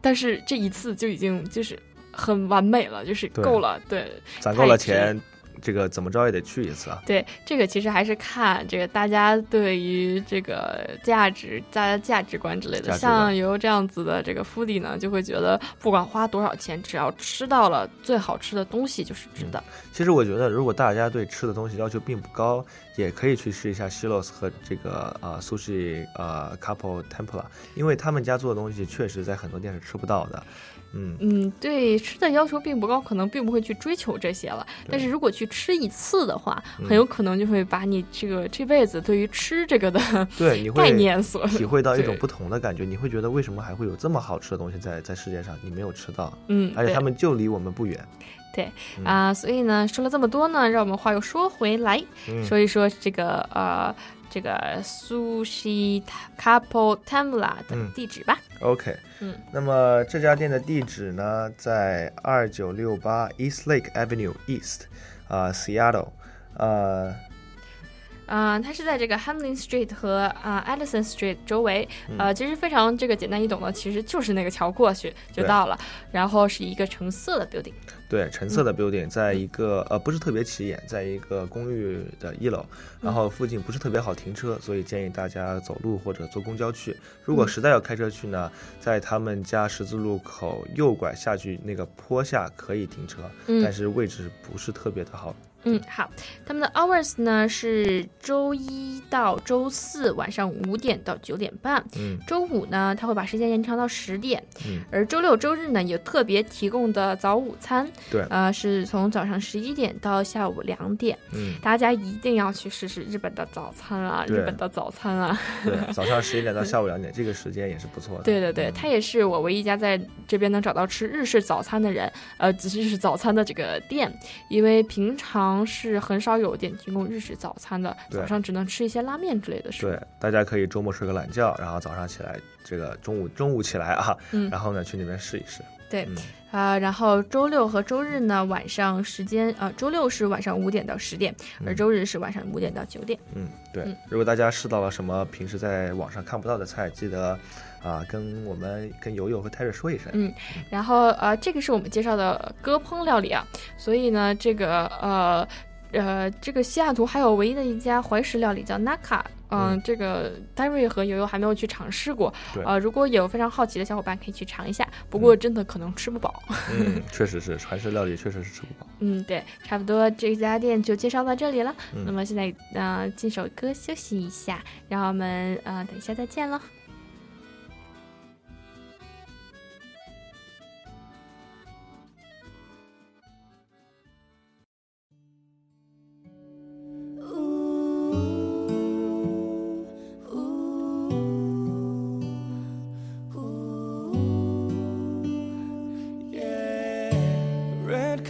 但是这一次就已经就是很完美了，就是够了，对，攒够了钱。这个怎么着也得去一次啊！对，这个其实还是看这个大家对于这个价值、大家价值观之类的。像有这样子的这个 foodie 呢，就会觉得不管花多少钱，只要吃到了最好吃的东西就是值得。其实我觉得，如果大家对吃的东西要求并不高，也可以去试一下 Shilos 和这个呃 sushi 呃 couple tempura，因为他们家做的东西确实在很多店是吃不到的。嗯嗯，对吃的要求并不高，可能并不会去追求这些了。但是如果去吃一次的话，很有可能就会把你这个这辈子对于吃这个的对 概念所体会到一种不同的感觉。你会觉得为什么还会有这么好吃的东西在在世界上你没有吃到？嗯，而且他们就离我们不远。对啊，所以呢，说了这么多呢，让我们话又说回来，说一说这个呃。这个 Sushi Couple Tamla 的嗯地址吧。OK，嗯，那么这家店的地址呢，在二九六八 East Lake Avenue East，啊、s e a t t l e 呃，啊、它是在这个 Hamlin Street 和啊、Edison Street 周围，嗯呃，其实非常这个简单易懂的，其实就是那个桥过去就到了，然后是一个橙色的 building。对，橙嗯色的 building，在一个、呃不是特别起眼，在一个公寓的一楼，然嗯后附近不是特别好停车，所以建议大家走路或者坐公交去。如果嗯实在要开车去呢，在他们家十字路口右拐下去那个坡下可以停车，嗯但是位置不是特别的好。嗯，好，他们的 hours 呢是周一到周四晚上五点到九点半，嗯。周五呢他会把时间延长到十点，嗯，而周六周日呢有特别提供的早午餐，对。呃是从早上十一点到下午两点，嗯，大家一定要去试试日本的早餐啊，日本的早餐啊，对，早上十一点到下午两点，这个时间也是不错的。对对对，他也是我唯一一家在这边能找到吃日式早餐的人，呃，只是日式早餐的这个店，因为平常是很少有点提供日式早餐的，早上只能吃一些拉面之类的食物。对，大家可以周末睡个懒觉，然后早上起来，这个中午中午起来啊，嗯 然后呢去那边试一试。对嗯啊、然后周六和周日呢晚上时间，呃，周六是晚上五点到十点，而嗯周日是晚上五点到九点。嗯，对嗯。如果大家试到了什么平时在网上看不到的菜，记得啊、跟我们跟友友和泰瑞说一声。嗯，然后呃，这个是我们介绍的鸽烹料理啊，所以呢，这个呃呃，这个西雅图还有唯一的一家怀石料理叫 Naka。嗯，嗯这个戴瑞和悠悠还没有去尝试过，对呃，如果有非常好奇的小伙伴可以去尝一下，不过真的可能吃不饱。嗯，确实是传世料理，确实是吃不饱。嗯，对，差不多这家店就介绍到这里了。嗯那么现在呃，进首歌休息一下，让我们呃等一下再见喽。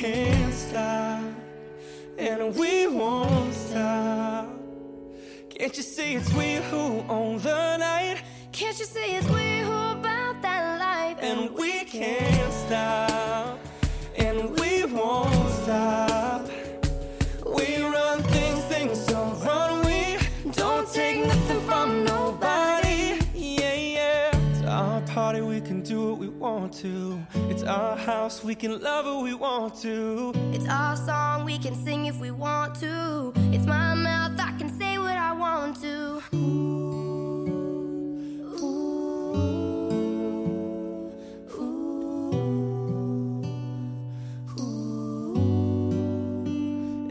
can't stop, and we won't stop. Can't you see it's we who own the night? Can't you see it's we who about that life? And we can't stop, want to. It's our house, we can love who we want to. It's our song, we can sing if we want to. It's my mouth, I can say what I want to.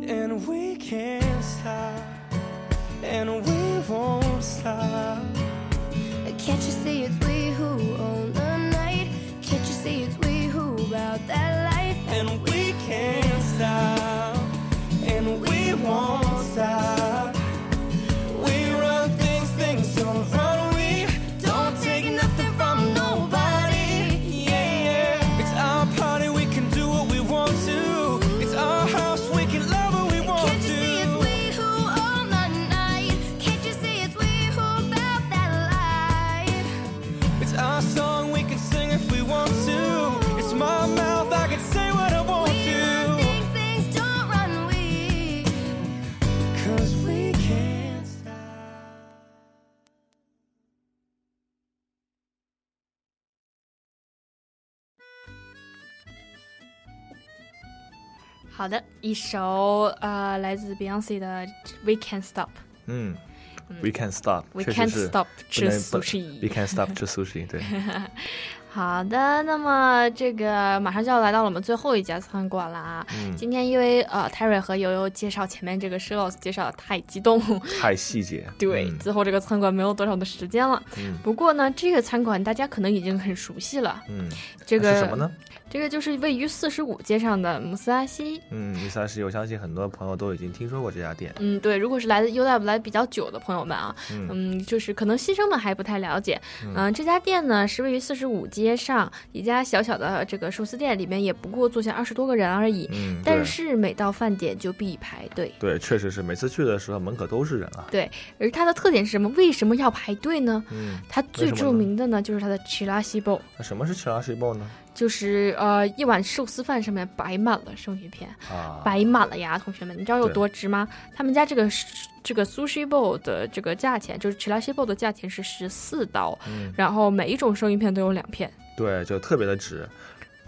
And we can't stop, and we won't stop. Can't you see it's we who own the 好的，一首呃来自 Beyonce 的《We Can't Stop》。嗯，We can can't 实是 stop 吃 sushi We can stop 吃 sushi，对，好的，那么这个马上就要来到了我们最后一家餐馆了啊。嗯。今天因为呃泰瑞和悠悠介绍前面这个 s h i l o s 介绍的太激动，太细节，对，嗯。最后这个餐馆没有多少的时间了。嗯。不过呢，这个餐馆大家可能已经很熟悉了，嗯，这个是什么呢？这个就是位于四十五街上的姆斯阿西。嗯，米萨西，我相信很多朋友都已经听说过这家店。嗯，对，如果是来的 UW 来比较久的朋友们啊，嗯嗯，就是可能新生们还不太了解。嗯嗯、这家店呢是位于四十五街上一家小小的这个寿司店，里面也不过坐下二十多个人而已。嗯，但是每到饭点就必排队。对，确实是每次去的时候门口都是人啊。对，而它的特点是什么？为什么要排队呢？嗯，它最著名的呢就是它的 c h i l a s i b o 那什么是 c h i l a s i b o 呢？就是呃一碗寿司饭上面摆满了生鱼片，啊，摆满了呀，同学们，你知道有多值吗？他们家这个这个 sushi bowl 的这个价钱，就是 chilashi bowl 的价钱是十四刀，嗯，然后每一种生鱼片都有两片。对，就特别的值。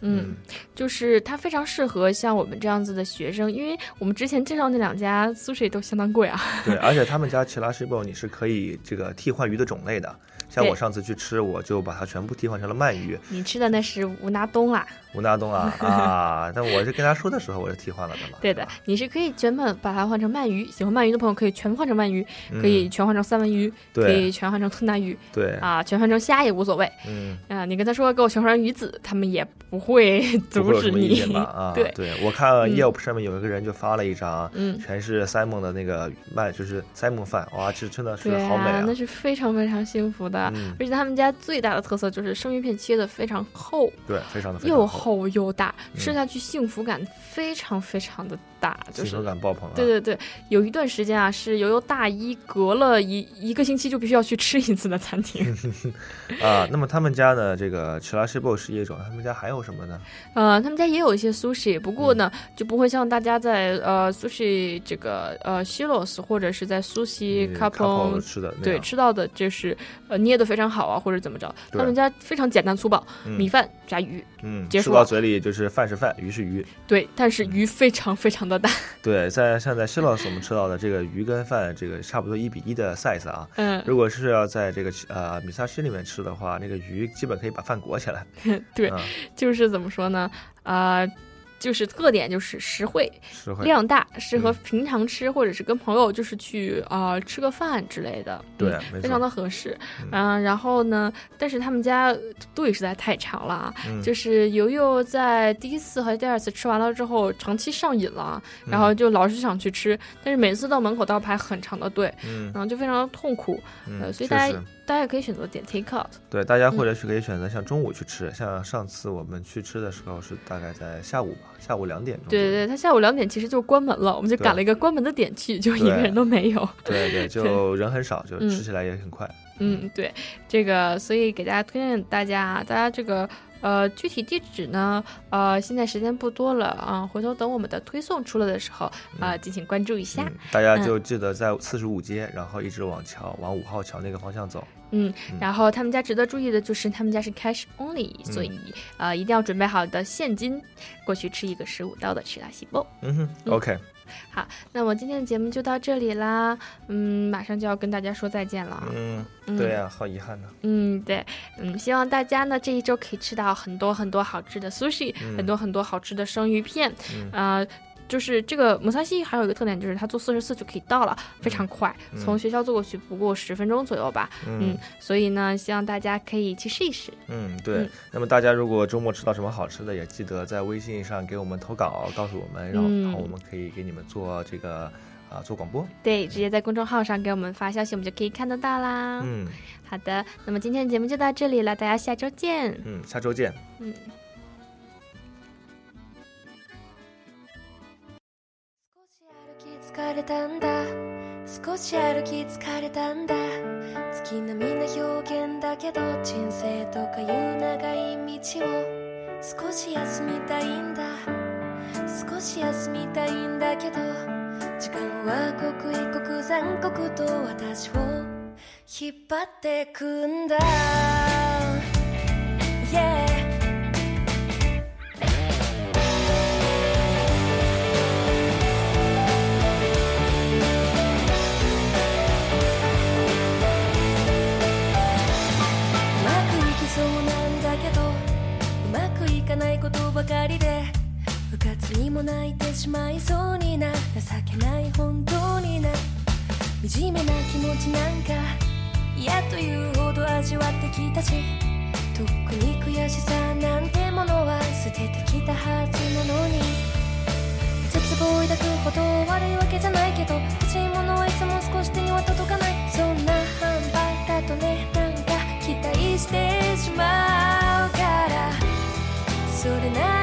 嗯，就是它非常适合像我们这样子的学生，因为我们之前介绍那两家 sushi 都相当贵啊。对，而且他们家 c h i l a s h i b o 你是可以这个替换鱼的种类的。像我上次去吃，我就把它全部替换成了鳗鱼。你吃的那是吴拿东啦。吴纳东啊 啊！但我是跟他说的时候，我是替换了的嘛。对的，你是可以全本把它换成鳗鱼，喜欢鳗鱼的朋友可以全换成鳗鱼，可以全换成三文鱼，可以全换成吞拿鱼，对啊，全换成虾也无所谓。嗯，啊，你跟他说给我全换成鱼子，他们也不会阻止你。对，对我看嗯 Yelp 上面有一个人就发了一张，嗯全是 Simon 的那个鳗，就是 Simon 饭，哇，这真的是好美啊！那是非常非常幸福的。嗯而且他们家最大的特色就是生鱼片切的非常厚，对，非常的又厚，厚又大，嗯吃下去幸福感非常非常的大，就是幸福感爆棚啊！对对对，有一段时间啊，是悠悠大一隔了一一个星期就必须要去吃一次的餐厅。啊，那么他们家的，这个 c h i l a s h i b o 是一种，他们家还有什么呢？呃，他们家也有一些 sushi，不过呢，嗯就不会像大家在呃 sushi 这个呃 shilos 或者是在 sushi 吃的对吃到的，就是呃捏的非常好啊，或者怎么着。他们家非常简单粗暴，嗯米饭炸鱼，嗯，结束了吃到嘴里就是饭是饭，鱼是鱼。对，但是鱼非常非常的大。对，在像在 Shilos 我们吃到的这个鱼跟饭，这个差不多一比一的 size 啊。嗯如果是要在这个呃米萨西里面吃的话，那个鱼基本可以把饭裹起来。对，嗯就是怎么说呢？啊、就是特点就是实惠，实惠量大，适合嗯平常吃，或者是跟朋友就是去啊、吃个饭之类的，对嗯非常的合适。嗯嗯、然后呢，但是他们家队实在太长了啊，嗯就是游游在第一次和第二次吃完了之后，长期上瘾了，然嗯后就老是想去吃，但是每次到门口都要排很长的队，嗯然后就非常的痛苦。嗯呃，所以大家大家也可以选择点 take out。对，大家或嗯者是可以选择像中午去吃，像上次我们去吃的时候是大概在下午吧，下午两点钟。对对对，他下午两点其实就关门了，我们就赶了一个关门的点去，就一个人都没有。对 对，就人很少，就嗯吃起来也很快。嗯，对，这个所以给大家推荐大家，大家这个呃具体地址呢，呃现在时间不多了啊、回头等我们的推送出来的时候啊、敬请关注一下。嗯，大家嗯就记得在四十五街，然后一直往桥往五号桥那个方向走。嗯嗯，然后他们家值得注意的就是他们家是 cash only，、所以呃一定要准备好的现金过去吃一个十五刀的吃拉西包。嗯哼，OK，好，那我今天的节目就到这里啦，嗯，马上就要跟大家说再见了啊。嗯，嗯对呀、好遗憾呢。嗯，对，嗯，希望大家呢这一周可以吃到很多很多好吃的 sushi，、嗯很多很多好吃的生鱼片，嗯呃。就是这个姆萨西还有一个特点，就是它坐四十四就可以到了，非常快，嗯从学校坐过去不过十分钟左右吧。嗯所以呢，希望大家可以去试一试。嗯，对嗯。那么大家如果周末吃到什么好吃的，也记得在微信上给我们投稿，告诉我们，然后嗯然后我们可以给你们做这个啊做广播。对，直接在公众号上给我们发消息，我们就可以看得到啦。嗯好的，那么今天的节目就到这里了，大家下周见。嗯，下周见。嗯。疲れたんだ。少し歩き疲れたんだ。月並みな表現だけど人生とかいう長い道を少し休みたいんだ。少し休みたいんだけど時間は刻一刻残酷と私を引っ張ってくんだ。Yeah かないことばかりで部活にも泣いてしまいそうにな情けない本当にな惨めな気持ちなんか嫌というほど味わってきたしとっくに悔しさなんてものは捨ててきたはずなのに。絶望を抱くほど悪いわけじゃないけど欲しいものはいつも少し手には届かない。そんな半端だとねなんか期待してしまう。それな